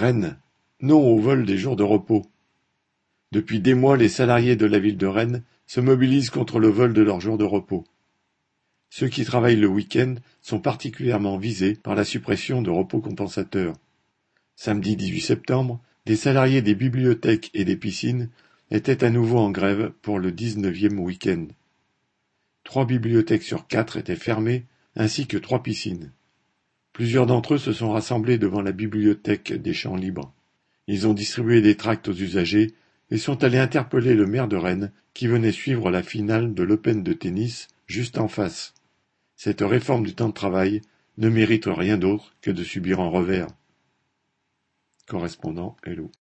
Rennes, non au vol des jours de repos. Depuis des mois, les salariés de la ville de Rennes se mobilisent contre le vol de leurs jours de repos. Ceux qui travaillent le week-end sont particulièrement visés par la suppression de repos compensateurs. Samedi 18 septembre, des salariés des bibliothèques et des piscines étaient à nouveau en grève pour le dix-neuvième week-end. Trois bibliothèques sur quatre étaient fermées, ainsi que trois piscines. Plusieurs d'entre eux se sont rassemblés devant la bibliothèque des Champs Libres. Ils ont distribué des tracts aux usagers et sont allés interpeller le maire de Rennes qui venait suivre la finale de l'Open de tennis juste en face. Cette réforme du temps de travail ne mérite rien d'autre que de subir un revers. Correspondant Hello.